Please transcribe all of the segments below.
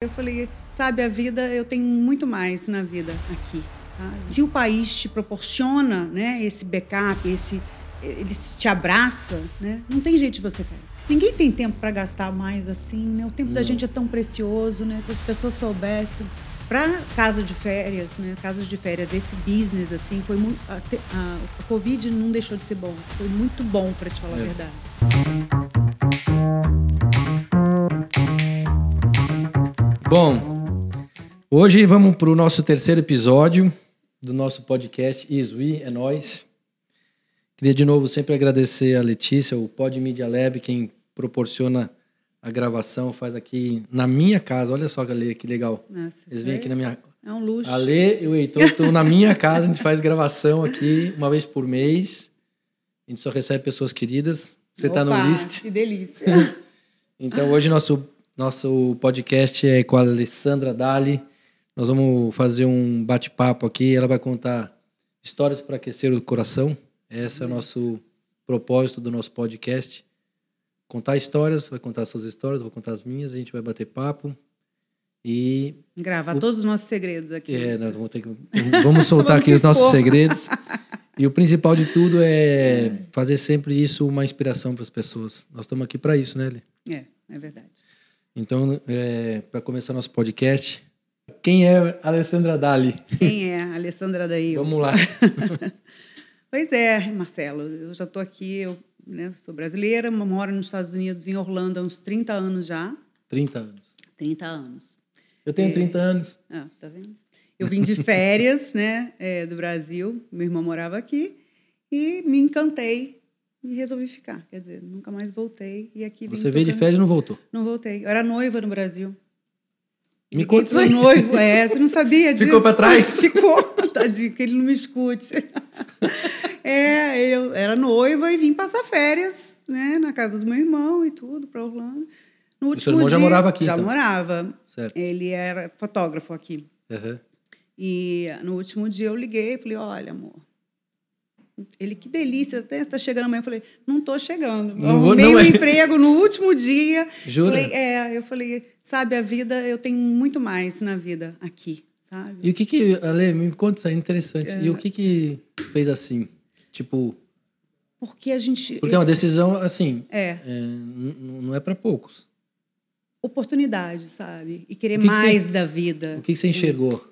Eu falei, sabe, a vida, eu tenho muito mais na vida aqui. Sabe? Se o país te proporciona né, esse backup, esse, ele te abraça, né, não tem jeito de você cair. Ninguém tem tempo para gastar mais assim, né? O tempo não. da gente é tão precioso, né? Se as pessoas soubessem. Para casa de férias, né? Casas de férias, esse business assim foi muito. A, a, a Covid não deixou de ser bom. Foi muito bom, para te falar é. a verdade. Bom, hoje vamos para o nosso terceiro episódio do nosso podcast Isui é Nós. Queria de novo sempre agradecer a Letícia, o Pod Media Lab, quem proporciona a gravação, faz aqui na minha casa. Olha só, Lê, que legal. Nossa, Eles vêm aqui na minha. É um luxo. A Lê e o Heitor estão na minha casa, a gente faz gravação aqui uma vez por mês. A gente só recebe pessoas queridas. Você está no list. Que delícia. então hoje nosso nosso podcast é com a Alessandra Dali. Nós vamos fazer um bate-papo aqui. Ela vai contar histórias para aquecer o coração. Esse é o nosso propósito do nosso podcast. Contar histórias, vai contar suas histórias, vou contar as minhas, a gente vai bater papo. E. Gravar o... todos os nossos segredos aqui. É, nós vamos, ter que... vamos soltar vamos aqui os nossos segredos. E o principal de tudo é fazer sempre isso uma inspiração para as pessoas. Nós estamos aqui para isso, né, Eli? É, é verdade. Então, é, para começar nosso podcast, quem é a Alessandra Dali? Quem é Alessandra Daí? Vamos lá. pois é, Marcelo, eu já estou aqui, eu né, sou brasileira, moro nos Estados Unidos, em Orlando, há uns 30 anos já. 30 anos. 30 anos. Eu tenho é, 30 anos. Ah, tá vendo? Eu vim de férias, né, é, do Brasil, meu irmão morava aqui, e me encantei e resolvi ficar. Quer dizer, nunca mais voltei. E aqui Você veio de férias e não voltou? Não voltei. Eu era noiva no Brasil. Me conta isso aí. noivo, é, você não sabia disso. Ficou para trás? Ficou, tadinho, que ele não me escute. É, eu era noiva e vim passar férias, né, na casa do meu irmão e tudo, para Orlando. No último o seu irmão dia, já morava aqui, Já então. morava. Certo. Ele era fotógrafo aqui. Uhum. E no último dia eu liguei e falei, olha, amor, ele, que delícia, até está chegando amanhã. Eu falei, não estou chegando. Não vou, não um é. emprego no último dia. Jura? Falei, é, eu falei, sabe, a vida, eu tenho muito mais na vida aqui, sabe? E o que que, Ale, me conta isso, é interessante. É. E o que que fez assim? Tipo... Porque a gente... Porque é uma decisão, assim, é. é não é para poucos. Oportunidade, sabe? E querer que mais você, da vida. O que, que você enxergou?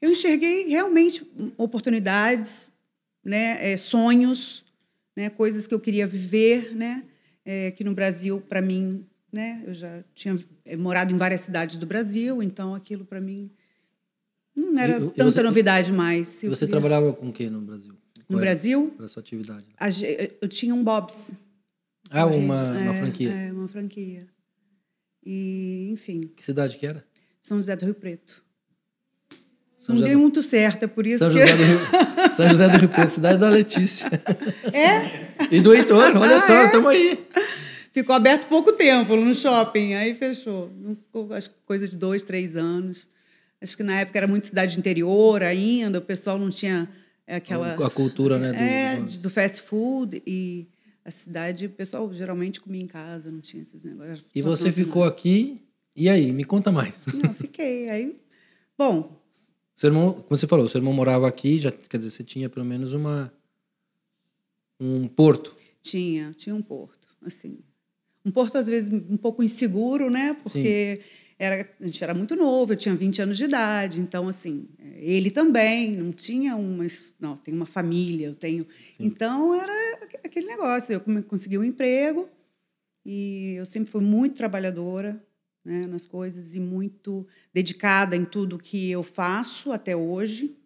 Eu enxerguei realmente oportunidades, né, é, sonhos, né, coisas que eu queria viver, né, é, que no Brasil para mim, né, eu já tinha é, morado em várias cidades do Brasil, então aquilo para mim não era e, tanta você, novidade mais. você queria... trabalhava com o que no Brasil? Qual no Brasil? Para sua atividade? Eu tinha um Bob's. Ah, uma, uma franquia. É, uma franquia. E, enfim. Que cidade que era? São José do Rio Preto. São não José deu do... muito certo, é por isso São que... José do Rio... São José do Rio Preto, cidade da Letícia. É? E do Heitor, olha ah, só, estamos é? aí. Ficou aberto pouco tempo no shopping, aí fechou. Não ficou, acho que coisa de dois, três anos. Acho que na época era muito cidade interior ainda, o pessoal não tinha é, aquela... A cultura, né? Do, é, do fast food e a cidade, o pessoal geralmente comia em casa, não tinha esses negócios. E você ficou aqui, e aí? Me conta mais. Não, fiquei. Aí, bom, seu irmão, como você falou, seu irmão morava aqui, já quer dizer, você tinha pelo menos uma um porto. Tinha, tinha um porto, assim. Um porto às vezes um pouco inseguro, né? Porque era, a gente era muito novo, eu tinha 20 anos de idade, então assim, ele também não tinha uma, não, tem uma família, eu tenho. Sim. Então era aquele negócio, eu consegui um emprego e eu sempre fui muito trabalhadora, né, nas coisas e muito dedicada em tudo que eu faço até hoje.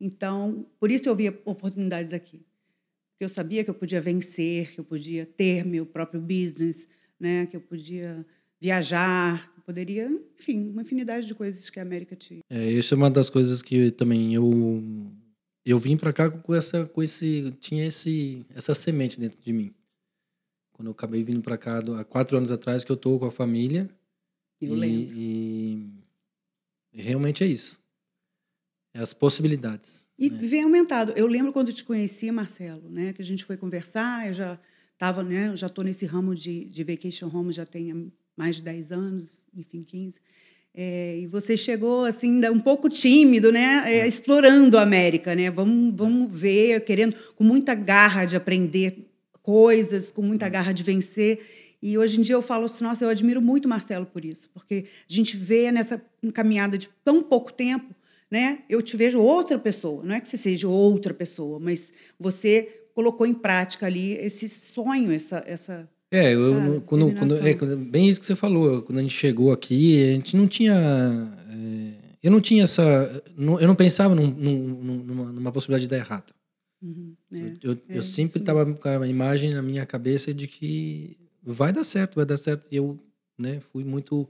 Então, por isso eu via oportunidades aqui. Porque eu sabia que eu podia vencer, que eu podia ter meu próprio business, né, que eu podia viajar, que eu poderia, enfim, uma infinidade de coisas que a América tinha. É, isso é uma das coisas que também eu eu vim para cá com essa com esse tinha esse essa semente dentro de mim. Quando eu acabei vindo para cá há quatro anos atrás que eu tô com a família, eu e, lembro. E, realmente é isso. É as possibilidades. E né? vem aumentado. Eu lembro quando te conhecia, Marcelo, né, que a gente foi conversar, eu já estava, né, eu já estou nesse ramo de, de vacation home já tem mais de 10 anos, enfim, 15. É, e você chegou assim um pouco tímido, né? É, explorando a América, né? Vamos, vamos ver, querendo com muita garra de aprender coisas, com muita garra de vencer. E hoje em dia eu falo assim, nossa, eu admiro muito o Marcelo por isso, porque a gente vê nessa caminhada de tão pouco tempo, né? Eu te vejo outra pessoa, não é que você seja outra pessoa, mas você colocou em prática ali esse sonho, essa essa é, eu, quando, quando, é, bem isso que você falou. Quando a gente chegou aqui, a gente não tinha. É, eu não tinha essa. Não, eu não pensava num, num, numa, numa, possibilidade de dar errado. Uhum, é, eu, eu, é, eu sempre estava com a imagem na minha cabeça de que vai dar certo, vai dar certo. E eu né, fui muito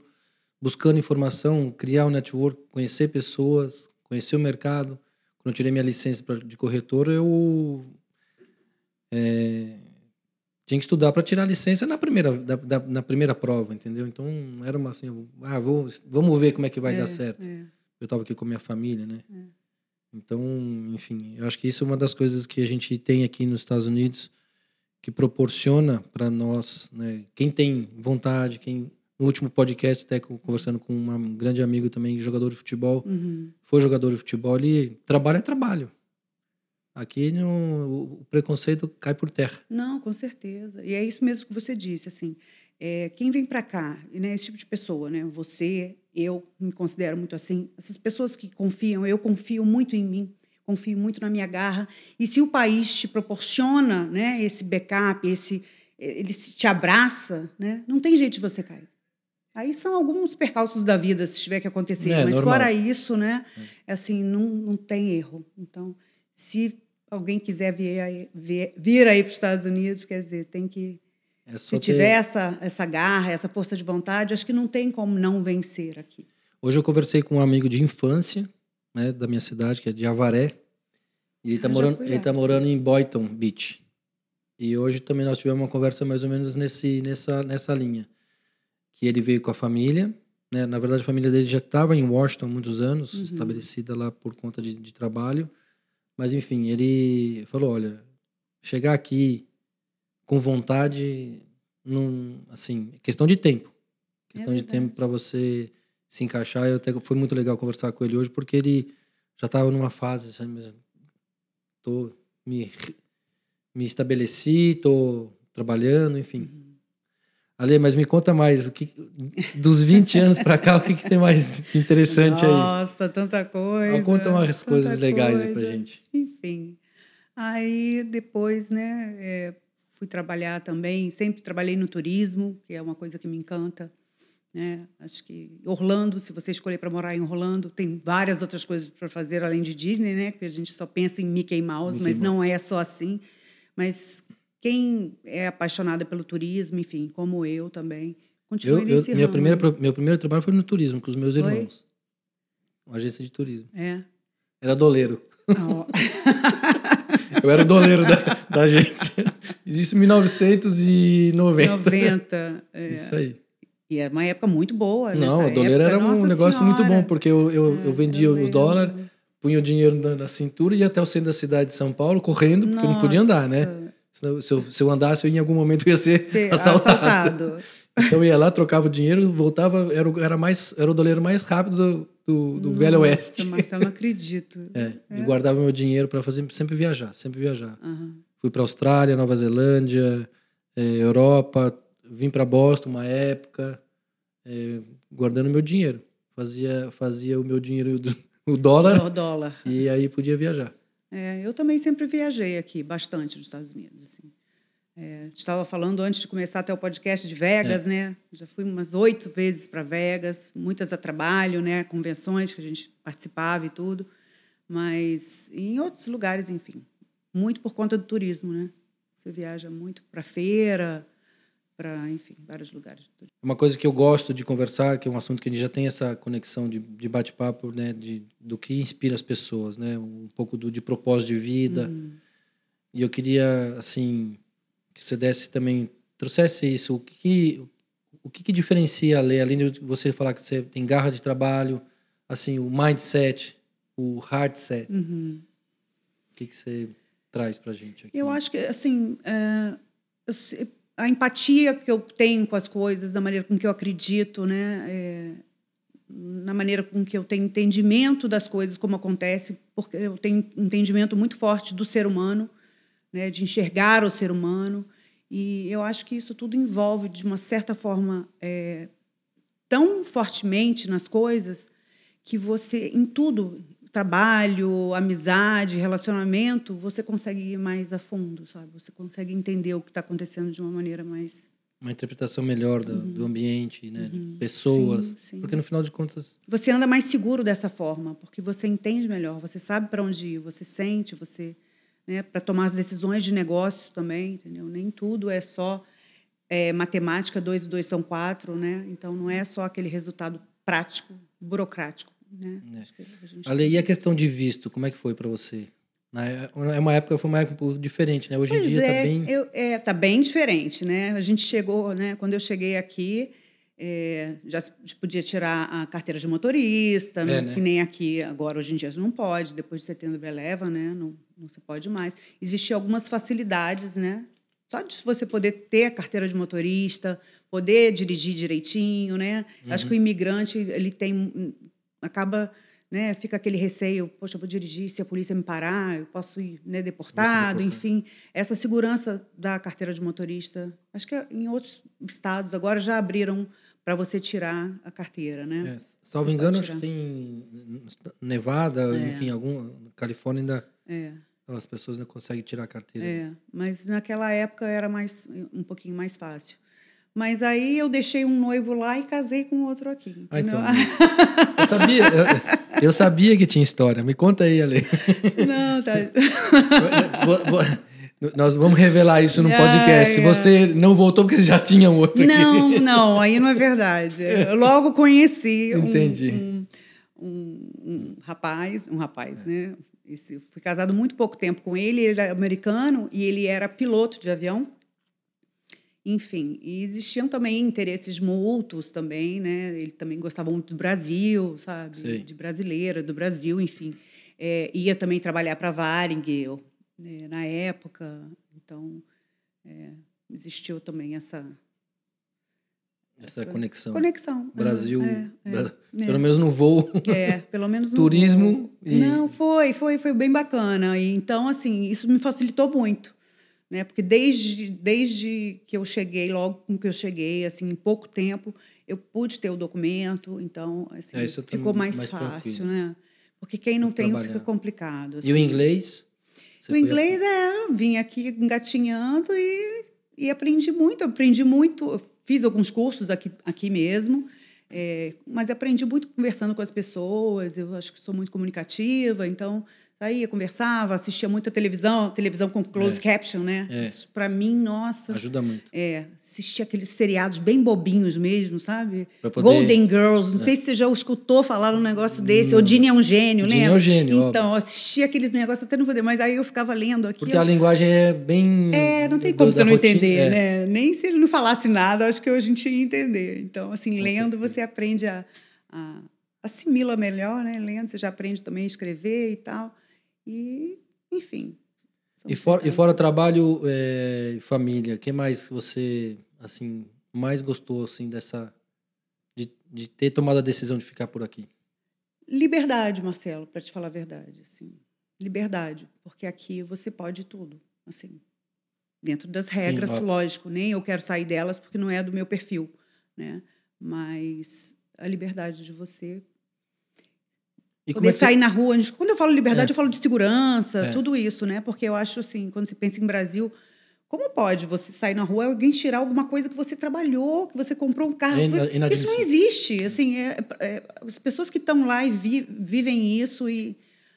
buscando informação, criar um network, conhecer pessoas, conhecer o mercado. Quando eu tirei minha licença de corretor, eu. É, tinha que estudar para tirar a licença na primeira, da, da, na primeira prova, entendeu? Então era uma assim, ah, vou, vamos ver como é que vai é, dar certo. É. Eu estava aqui com a minha família, né? É. Então, enfim, eu acho que isso é uma das coisas que a gente tem aqui nos Estados Unidos que proporciona para nós, né? Quem tem vontade, quem no último podcast até conversando com um grande amigo também, jogador de futebol, uhum. foi jogador de futebol, ele trabalho é trabalho. Aqui no, o preconceito cai por terra. Não, com certeza. E é isso mesmo que você disse, assim. É, quem vem para cá, né, esse tipo de pessoa, né, você, eu me considero muito assim, essas pessoas que confiam, eu confio muito em mim, confio muito na minha garra. E se o país te proporciona, né, esse backup, esse ele te abraça, né, não tem jeito de você cair. Aí são alguns percalços da vida, se tiver que acontecer. É, Mas normal. fora isso, né, é. assim, não, não tem erro. Então, se alguém quiser vir aí, vir, vir aí para os Estados Unidos, quer dizer, tem que. É se tiver ter... essa, essa garra, essa força de vontade, acho que não tem como não vencer aqui. Hoje eu conversei com um amigo de infância, né, da minha cidade, que é de Avaré. E ele está morando, ele tá morando em Boynton Beach. E hoje também nós tivemos uma conversa mais ou menos nesse, nessa, nessa linha. Que ele veio com a família, né? Na verdade, a família dele já estava em Washington há muitos anos, uhum. estabelecida lá por conta de, de trabalho. Mas enfim, ele falou: olha, chegar aqui com vontade, não, assim, questão de tempo. Questão é de tempo para você se encaixar. Eu até, foi muito legal conversar com ele hoje, porque ele já estava numa fase, sabe, tô, me, me estabeleci, tô trabalhando, enfim. Uhum. Ale, mas me conta mais, o que dos 20 anos para cá, o que, que, tem mais interessante Nossa, aí? Nossa, tanta coisa. conta umas coisas legais coisa. pra gente. Enfim. Aí depois, né, é, fui trabalhar também, sempre trabalhei no turismo, que é uma coisa que me encanta. Né? Acho que Orlando, se você escolher para morar em Orlando, tem várias outras coisas para fazer além de Disney, né? Porque a gente só pensa em Mickey Mouse, Mickey mas Mouse. não é só assim. Mas quem é apaixonada pelo turismo, enfim, como eu também, continue eu, nesse eu, minha Primeira, meu primeiro trabalho foi no turismo, com os meus foi? irmãos. Uma agência de turismo. É. Era doleiro. Oh. eu era o doleiro da, da agência. Isso em 1990. 90. É. Isso aí. E é uma época muito boa. Não, o doleiro era um negócio senhora. muito bom, porque eu, eu, é, eu vendia o dólar, punha o dinheiro na, na, cintura e ia até o centro da cidade de São Paulo correndo, porque Nossa. não podia andar, né? Se eu, se eu andasse, eu, em algum momento ia ser, ser assaltado. assaltado. Então eu ia lá, trocava o dinheiro, voltava, era, era, mais, era o doleiro mais rápido do, do, do Velho Oeste. Marcelo, não acredito. É, é. E guardava meu dinheiro para fazer sempre viajar, sempre viajar. Uhum. Fui para Austrália, Nova Zelândia, é, Europa, vim para Boston uma época, é, guardando meu dinheiro. Fazia, fazia o meu dinheiro, do, o dólar. O dólar. E aí podia viajar. É, eu também sempre viajei aqui, bastante nos Estados Unidos. Assim. É, estava falando antes de começar até o podcast de Vegas, é. né? Já fui umas oito vezes para Vegas, muitas a trabalho, né? Convenções que a gente participava e tudo, mas em outros lugares, enfim, muito por conta do turismo, né? Você viaja muito para feira, para, enfim, vários lugares. Uma coisa que eu gosto de conversar, que é um assunto que a gente já tem essa conexão de, de bate-papo, né, de, do que inspira as pessoas, né, um pouco do, de propósito de vida. Uhum. E eu queria, assim, que você desse também, trouxesse isso. O que, o que, que diferencia a lei, além de você falar que você tem garra de trabalho, assim, o mindset, o hardset. Uhum. O que, que você traz para gente aqui? Eu acho que, assim, é, eu, a empatia que eu tenho com as coisas, da maneira com que eu acredito, né? É, na maneira com que eu tenho entendimento das coisas, como acontece, porque eu tenho um entendimento muito forte do ser humano, né, de enxergar o ser humano. E eu acho que isso tudo envolve, de uma certa forma, é, tão fortemente nas coisas que você, em tudo, trabalho, amizade, relacionamento, você consegue ir mais a fundo, sabe? Você consegue entender o que está acontecendo de uma maneira mais uma interpretação melhor do, uhum. do ambiente, né, uhum. de pessoas, sim, sim. porque no final de contas você anda mais seguro dessa forma, porque você entende melhor, você sabe para onde ir, você sente, você, né, para tomar as decisões de negócios também, entendeu? Nem tudo é só é, matemática, dois e dois são quatro, né? Então não é só aquele resultado prático, burocrático, né? É. A, e a questão de visto, como é que foi para você? É uma época, foi uma época diferente, né? Hoje pois em dia está é, bem. Eu, é, tá bem diferente, né? A gente chegou, né? Quando eu cheguei aqui, é, já podia tirar a carteira de motorista, né? né? que nem aqui agora, hoje em dia não pode, depois de setembro eleva, né? Não, não se pode mais. Existiam algumas facilidades, né? Só de você poder ter a carteira de motorista, poder dirigir direitinho, né? Uhum. Acho que o imigrante ele tem acaba né, fica aquele receio, poxa, eu vou dirigir, se a polícia me parar, eu posso ir né, deportado, enfim. Essa segurança da carteira de motorista, acho que em outros estados agora já abriram para você tirar a carteira, né? É, salvo engano, acho que tem Nevada, é. enfim, algum Califórnia ainda é. as pessoas ainda conseguem tirar a carteira. É, mas naquela época era mais um pouquinho mais fácil. Mas aí eu deixei um noivo lá e casei com outro aqui. Ah, então. eu, sabia, eu, eu, sabia que tinha história. Me conta aí, Ale. Não, tá. Nós vamos revelar isso no podcast. Se você não voltou porque você já tinha um outro não, aqui. Não, não, aí não é verdade. Eu logo conheci Entendi. Um, um, um, rapaz, um rapaz, né? Esse, fui casado muito pouco tempo com ele, ele era americano e ele era piloto de avião. Enfim, e existiam também interesses mútuos também, né? Ele também gostava muito do Brasil, sabe? Sim. De brasileira, do Brasil, enfim. É, ia também trabalhar para Varig né? na época. Então, é, existiu também essa... Essa, essa conexão. Conexão. Brasil, é, é, pelo é. menos no voo. É, pelo menos no Turismo. Voo. E... Não, foi, foi, foi bem bacana. E, então, assim, isso me facilitou muito né? Porque desde, desde que eu cheguei, logo com que eu cheguei, assim, em pouco tempo, eu pude ter o documento, então assim, é, ficou mais, mais fácil, tranquilo. né? Porque quem não tem fica complicado. Assim. E o assim. inglês? Você o inglês é, vim aqui engatinhando e, e aprendi muito, aprendi muito, fiz alguns cursos aqui, aqui mesmo, é, mas aprendi muito conversando com as pessoas, eu acho que sou muito comunicativa, então Saía, conversava, assistia muita televisão, televisão com closed é. caption, né? É. Isso para mim, nossa. Ajuda muito. É, assistia aqueles seriados bem bobinhos mesmo, sabe? Poder... Golden Girls, não é. sei se você já escutou falar um negócio desse, não. ou Dini é um gênio, né? Dini é um gênio. Então, óbvio. assistia aqueles negócios até não poder, mas aí eu ficava lendo aqui. Porque a linguagem é bem. É, não tem como você não rotina, entender, é. né? Nem se ele não falasse nada, acho que a gente ia entender. Então, assim, lendo, você aprende a, a assimila melhor, né? Lendo, você já aprende também a escrever e tal. E, enfim. E fora, e fora trabalho e é, família, o que mais você assim mais gostou assim dessa de, de ter tomado a decisão de ficar por aqui? Liberdade, Marcelo, para te falar a verdade, assim. Liberdade, porque aqui você pode tudo, assim. Dentro das regras, Sim, lógico, nem eu quero sair delas porque não é do meu perfil, né? Mas a liberdade de você e poder sair na rua. Quando eu falo liberdade, é. eu falo de segurança, é. tudo isso, né? Porque eu acho assim, quando você pensa em Brasil, como pode você sair na rua e alguém tirar alguma coisa que você trabalhou, que você comprou um carro? É isso não existe. Assim, é, é, as pessoas que estão lá e vi, vivem isso e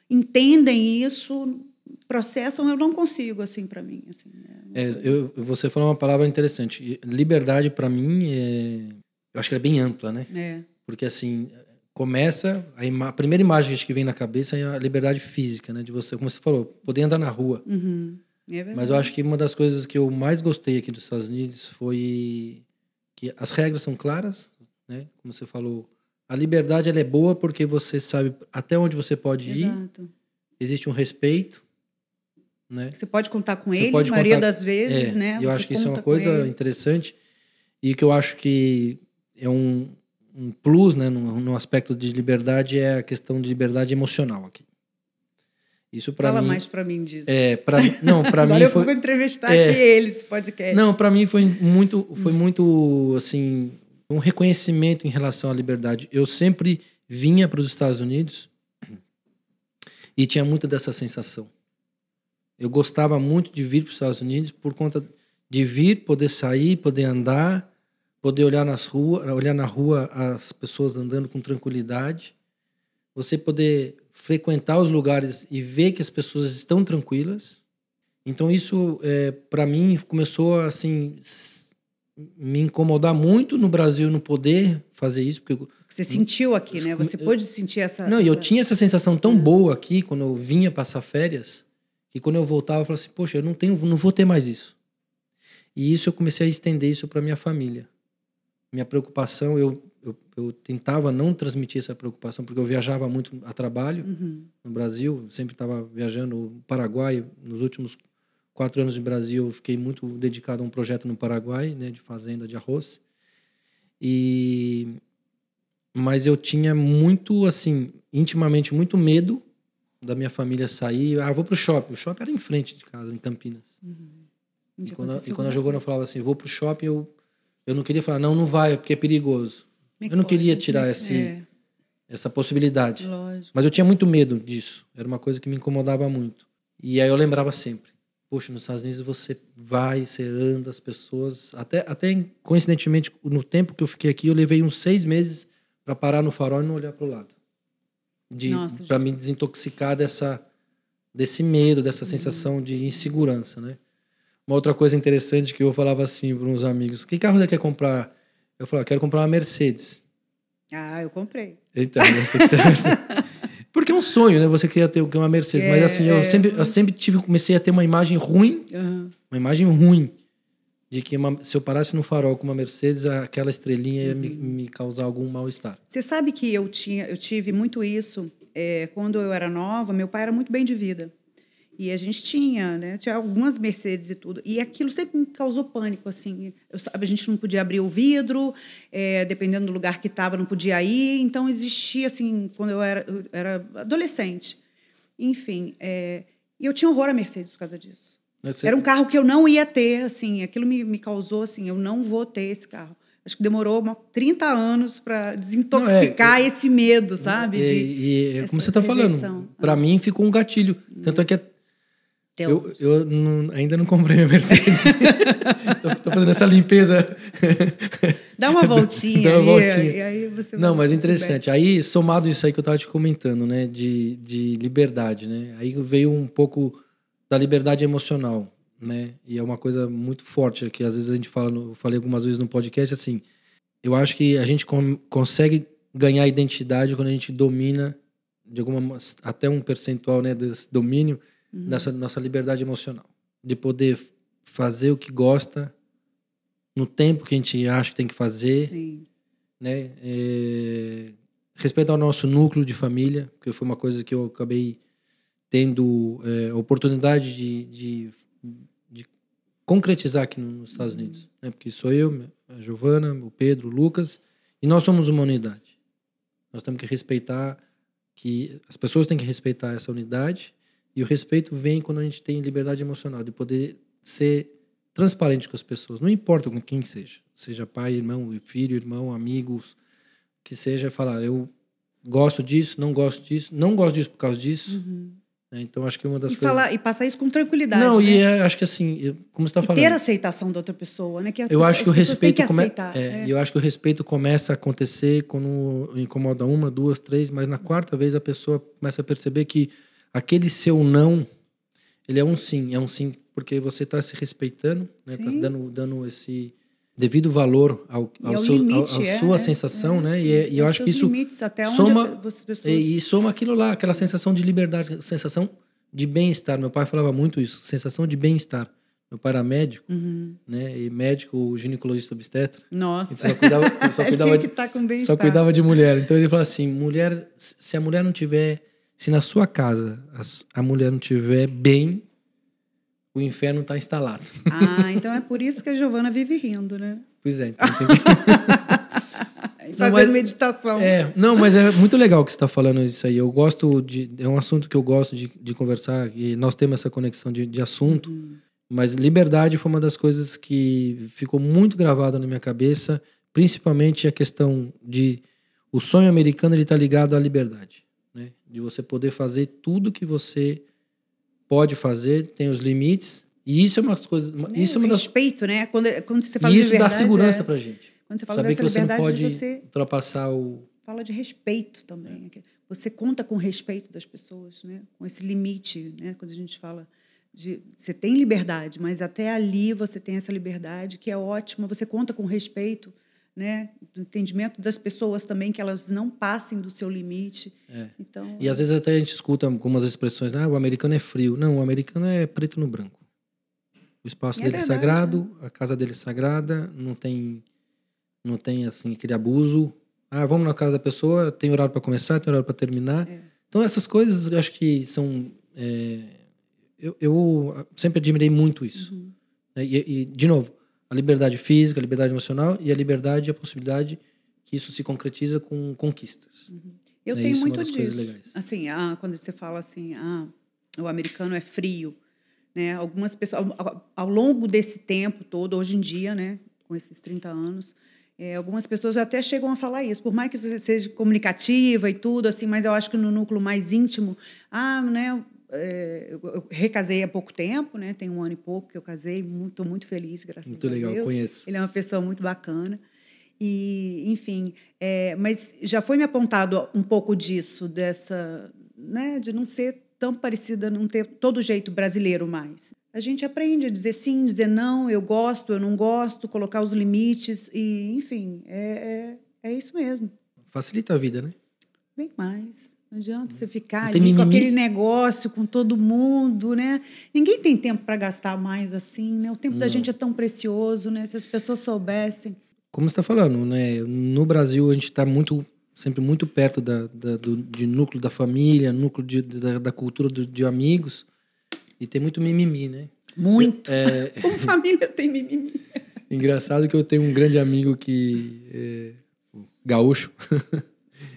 entendem isso, processam, eu não consigo, assim, para mim. Assim, é, eu, você falou uma palavra interessante. Liberdade, para mim, é, eu acho que é bem ampla, né? Porque, assim, começa a, a, primeira imagem que vem na cabeça é a liberdade física, né? De você, como você falou, poder andar na rua. Uhum. É Mas eu acho que uma das coisas que eu mais gostei aqui dos Estados Unidos foi que as regras são claras, né? Como você falou, a liberdade ela é boa porque você sabe até onde você pode Exato. ir. Existe um respeito, né? Você pode contar com você ele, a maioria contar... das vezes, é, né? Eu você acho que isso é uma coisa interessante e que eu acho que é um um plus, né, no, no, aspecto de liberdade é a questão de liberdade emocional aqui. Isso para mim. Fala mais para mim disso. É, para não, para mim eu foi. vou entrevistar é, aqui eles, esse podcast. Não, para mim foi muito, foi muito assim um reconhecimento em relação à liberdade. Eu sempre vinha para os Estados Unidos e tinha muita dessa sensação. Eu gostava muito de vir para os Estados Unidos por conta de vir, poder sair, poder andar, poder olhar nas ruas, olhar na rua as pessoas andando com tranquilidade, você poder frequentar os lugares e ver que as pessoas estão tranquilas. Então isso, é, para mim, começou assim me incomodar muito no Brasil no poder fazer isso porque você sentiu aqui, né? Você pôde sentir essa. Não, e eu tinha essa sensação tão boa aqui quando eu vinha passar férias que quando eu voltava eu falava assim, poxa, eu não tenho, não vou ter mais isso. E isso eu comecei a estender isso para minha família. Minha preocupação, eu, eu, eu, tentava não transmitir essa preocupação, porque eu viajava muito a trabalho uhum. no Brasil, sempre estava viajando no Paraguai. Nos últimos quatro anos de Brasil, eu fiquei muito dedicado a um projeto no Paraguai, né, de fazenda de arroz. E mas eu tinha muito assim, intimamente muito medo da minha família sair. Ah, vou pro shopping. O shopping era em frente de casa, em Campinas. Uhum. E quando, e quando a Giovana falava assim, vou pro shopping, eu, eu não queria falar, não, não vai, porque é perigoso. É eu não queria tirar é esse, é. essa possibilidade. Lógico. Mas eu tinha muito medo disso. Era uma coisa que me incomodava muito. E aí eu lembrava sempre, poxa, nos Estados Unidos você vai, você anda, as pessoas... Até, até coincidentemente, no tempo que eu fiquei aqui, eu levei uns seis meses para parar no farol e não olhar para o lado. De, para me desintoxicar dessa, desse medo, dessa uhum. sensação de insegurança, né? Uma outra coisa interessante que eu falava assim para uns amigos: que carro você quer comprar? Eu falava, quero comprar uma Mercedes. Ah, eu comprei. Então, porque é um sonho, né? Você queria ter uma Mercedes, é, mas assim, eu, é, sempre, eu sempre tive, comecei a ter uma imagem ruim, uhum. uma imagem ruim de que uma, se eu parasse no farol com uma Mercedes, aquela estrelinha ia uhum. me, me, causar algum mal-estar. Você sabe que eu tinha, eu tive muito isso é, quando eu era nova. Meu pai era muito bem de vida. E a gente tinha, né? Tinha algumas Mercedes e tudo. E aquilo sempre me causou pânico, assim. Eu, a gente não podia abrir o vidro, é, dependendo do lugar que estava, não podia ir. Então, existia, assim, quando eu era, eu era adolescente. Enfim, é, e eu tinha horror a Mercedes por causa disso. Era um carro que eu não ia ter, assim. Aquilo me, me causou, assim, eu não vou ter esse carro. Acho que demorou uma, 30 anos para desintoxicar não, é, esse medo, sabe? E, e, é como você está falando, para ah. mim ficou um gatilho. Tanto é que eu, eu não, ainda não comprei minha Mercedes. tô, tô, fazendo essa limpeza. Dá uma voltinha. Dá uma aí, voltinha. E aí você não, mas interessante. Aí, somado isso aí que eu estava te comentando, né? De, de liberdade, né? Aí veio um pouco da liberdade emocional, né? E é uma coisa muito forte que às vezes a gente fala, eu falei algumas vezes no podcast, assim, eu acho que a gente com, consegue ganhar identidade quando a gente domina de alguma até um percentual, né, desse domínio uhum. nessa nossa liberdade emocional, de poder fazer o que gosta no tempo que a gente acha que tem que fazer, Sim. né? É, respeitar o nosso núcleo de família, que foi uma coisa que eu acabei tendo é, oportunidade de, de, de, concretizar aqui nos Estados uhum. Unidos, né? Porque sou eu, a Giovana, o Pedro, o Lucas, e nós somos uma unidade. Nós temos que respeitar que as pessoas têm que respeitar essa unidade e o respeito vem quando a gente tem liberdade emocional, de poder ser transparente com as pessoas, não importa com quem seja, seja pai, irmão, filho, irmão, amigos, que seja, falar, eu gosto disso, não gosto disso, não gosto disso por causa disso. Uhum. Né? Então, acho que uma das e coisas... Falar, e passar isso com tranquilidade, Não, né? e é, acho que assim, como você está falando... ter aceitação da outra pessoa, né? Que eu acho que o respeito... come... é, é. Eu acho que o respeito começa a acontecer quando incomoda uma, duas, três, mas na quarta vez a pessoa começa a perceber que aquele seu não, ele é um sim, é um sim porque você está se respeitando, né? Está dando, dando esse devido valor ao, ao, seu, limite, ao, ao é, sua é, sensação, é, né? E, é, e eu acho que isso limites, soma pessoas... e, e soma aquilo lá, aquela sensação de liberdade, sensação de bem-estar. Meu pai falava muito isso, sensação de bem-estar. Meu pai era médico, uhum. né? E médico, ginecologista obstetra. Nossa. Só cuidava, só cuidava, que tá com só cuidava de mulher. Então ele falou assim: mulher, se a mulher não tiver se na sua casa a, mulher não estiver bem, o inferno está instalado. Ah, então é por isso que a Giovana vive rindo, né? Pois é. Então fazendo mas, meditação. É, não, mas é muito legal que você está falando isso aí. Eu gosto de. É um assunto que eu gosto de, de conversar, e nós temos essa conexão de, de assunto. Uhum. Mas liberdade foi uma das coisas que ficou muito gravada na minha cabeça, principalmente a questão de o sonho americano ele está ligado à liberdade? De você poder fazer tudo que você pode fazer, tem os limites, e isso é uma coisa. É, isso é uma das... respeito, né? Quando, quando você fala e isso dá segurança é... para gente. Quando você fala Saber que você não pode você ultrapassar o. Fala de respeito também. É. Você conta com o respeito das pessoas, né? Com esse limite, né? Quando a gente fala de você tem liberdade, mas até ali você tem essa liberdade que é ótima. Você conta com respeito, né? Do entendimento das pessoas também que elas não passem do seu limite. É. Então. E às vezes até a gente escuta algumas expressões, ah, o americano é frio. Não, o americano é preto no branco. O espaço é dele verdade, é sagrado, né? a casa dele é sagrada, não tem não tem assim aquele abuso. Ah, vamos na casa da pessoa, tem horário para começar, tem horário para terminar. É. Então essas coisas eu acho que são é, eu, eu, sempre admirei muito isso. Uhum. Né, e, e, de novo, a liberdade física, a liberdade emocional e a liberdade e a possibilidade que isso se concretiza com conquistas. Uhum. Eu é tenho muito disso. Assim, ah, quando você fala assim, ah, o americano é frio, né? Algumas pessoas, ao, ao, longo desse tempo todo, hoje em dia, né, com esses 30 anos, é, algumas pessoas até chegam a falar isso, por mais que você seja comunicativa e tudo, assim, mas eu acho que no núcleo mais íntimo, ah, né, eu recasei há pouco tempo, né? Tem um ano e pouco que eu casei, estou muito, muito feliz, graças muito a Deus. Muito legal, conheço. Ele é uma pessoa muito bacana. E, enfim, é, mas já foi me apontado um pouco disso, dessa, né, de não ser tão parecida, não ter todo jeito brasileiro mais. A gente aprende a dizer sim, dizer não, eu gosto, eu não gosto, colocar os limites e, enfim, é, é, é isso mesmo. Facilita a vida, né? Bem mais. Não adianta você ficar ali mimimi. com aquele negócio com todo mundo, né? Ninguém tem tempo para gastar mais assim, né? O tempo não. da gente é tão precioso, né? Se as pessoas soubessem. Como você está falando, né? No Brasil a gente está muito sempre muito perto da, da, do de núcleo da família, núcleo de, da, da cultura do, de amigos. E tem muito mimimi, né? Muito. É... Como família tem mimimi. Engraçado que eu tenho um grande amigo que é gaúcho.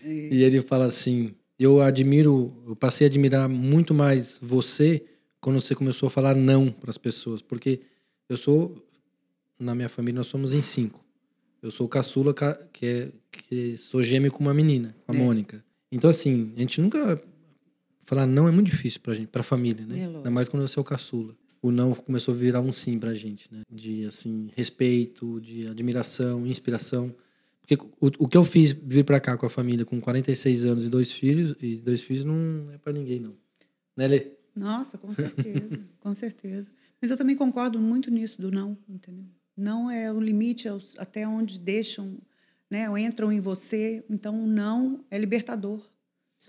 É. e ele fala assim: Eu admiro, eu passei a admirar muito mais você quando você começou a falar não para as pessoas. Porque eu sou, na minha família, nós somos em cinco. Eu sou caçula, que, é, que sou gêmeo com uma menina, com a é. Mônica. Então, assim, a gente nunca. Falar não é muito difícil pra gente, pra família, né? É Ainda mais quando você é o caçula. O não começou a virar um sim pra gente, né? De, assim, respeito, de admiração, inspiração. Porque o, o que eu fiz vir pra cá com a família com 46 anos e dois filhos, e dois filhos não é pra ninguém, não. Né, Lê? Nossa, com certeza, com certeza. Mas eu também concordo muito nisso do não, entendeu? Não é o limite é até onde deixam, né, ou entram em você. Então, não é libertador.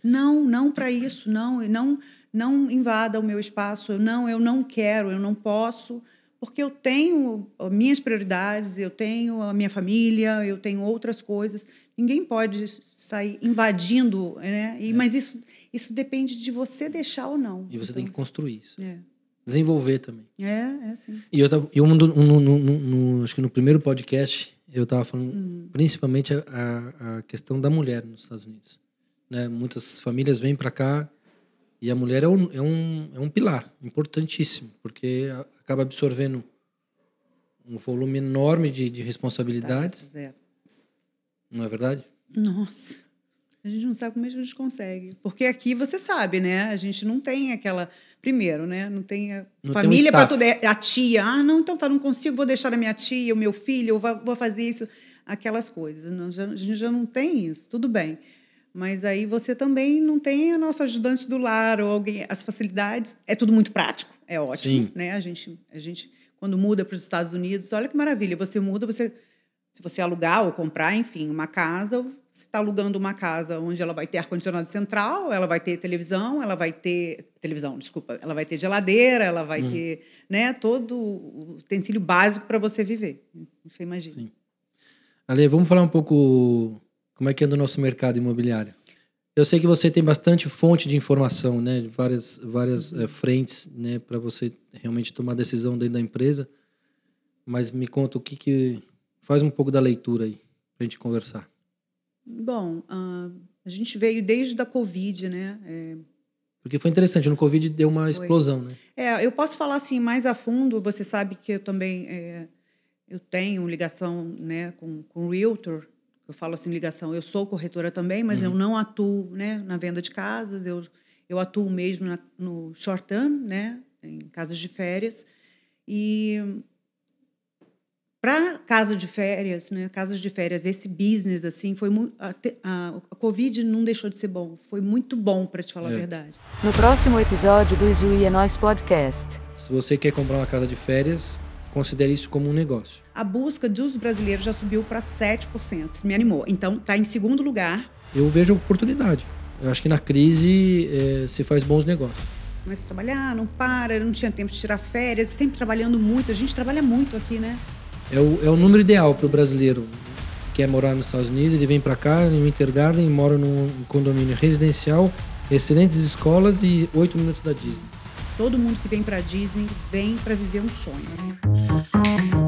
Não, não para isso, não, não, não invada o meu espaço. Não, eu não quero, eu não posso, porque eu tenho minhas prioridades, eu tenho a minha família, eu tenho outras coisas. Ninguém pode sair invadindo, né? E, é. Mas isso, isso depende de você deixar ou não. E você então, tem que construir isso. É desenvolver também. É, é sim. E eu, tava, eu no, no, no, acho que no primeiro podcast, eu estava falando uhum. principalmente a, a, questão da mulher nos Estados Unidos. Né? Muitas famílias vêm para cá e a mulher é um, é, um, é um pilar importantíssimo, porque acaba absorvendo um volume enorme de, de responsabilidades. Tá, é. Não é verdade? Nossa. A gente não sabe como é que a gente consegue. Porque aqui você sabe, né? A gente não tem aquela. Primeiro, né? Não tem a não família para tudo. É a tia. Ah, não, então tá, não consigo, vou deixar a minha tia, o meu filho, eu vou fazer isso. Aquelas coisas. A gente já não tem isso. Tudo bem. Mas aí você também não tem a nossa ajudante do lar ou alguém. As facilidades. É tudo muito prático, é ótimo. Sim. Né? A, gente, a gente, quando muda para os Estados Unidos, olha que maravilha. Você muda, você. Se você alugar ou comprar, enfim, uma casa, você está alugando uma casa onde ela vai ter ar-condicionado central, ela vai ter televisão, ela vai ter. Televisão, desculpa, ela vai ter geladeira, ela vai hum. ter né, todo o utensílio básico para você viver. Você imagina. Sim. Ale, vamos falar um pouco como é que anda o nosso mercado imobiliário. Eu sei que você tem bastante fonte de informação, né, de várias, várias é, frentes, né, para você realmente tomar decisão dentro da empresa. Mas me conta o que que faz um pouco da leitura aí, para a gente conversar. Bom, uh, a gente veio desde a Covid, né? É... Porque foi interessante, no Covid deu uma foi. explosão, né? É, eu posso falar assim mais a fundo. Você sabe que eu também é, eu tenho ligação, né, com, com o realtor. Eu falo assim ligação. Eu sou corretora também, mas uhum. eu não atuo, né, na venda de casas. Eu eu atuo mesmo na, no short term, né, em casas de férias. E para casa de férias, né, casas de férias, esse business assim foi muito, a, a, a, Covid não deixou de ser bom, foi muito bom para te falar é. a verdade. No próximo episódio do Isso é Nós podcast. Se você quer comprar uma casa de férias, considere isso como um negócio. A busca dos brasileiros já subiu para 7%, me animou. Então está em segundo lugar. Eu vejo oportunidade. Eu acho que na crise é, se faz bons negócios. Mas trabalhar, não para, não tinha tempo de tirar férias, sempre trabalhando muito. A gente trabalha muito aqui, né? é o, é o número ideal para o brasileiro que quer morar nos Estados Unidos. Ele vem para cá, no Winter Garden, mora num condomínio residencial, excelentes escolas e oito minutos da Disney. Todo mundo que vem para Disney vem para viver um sonho.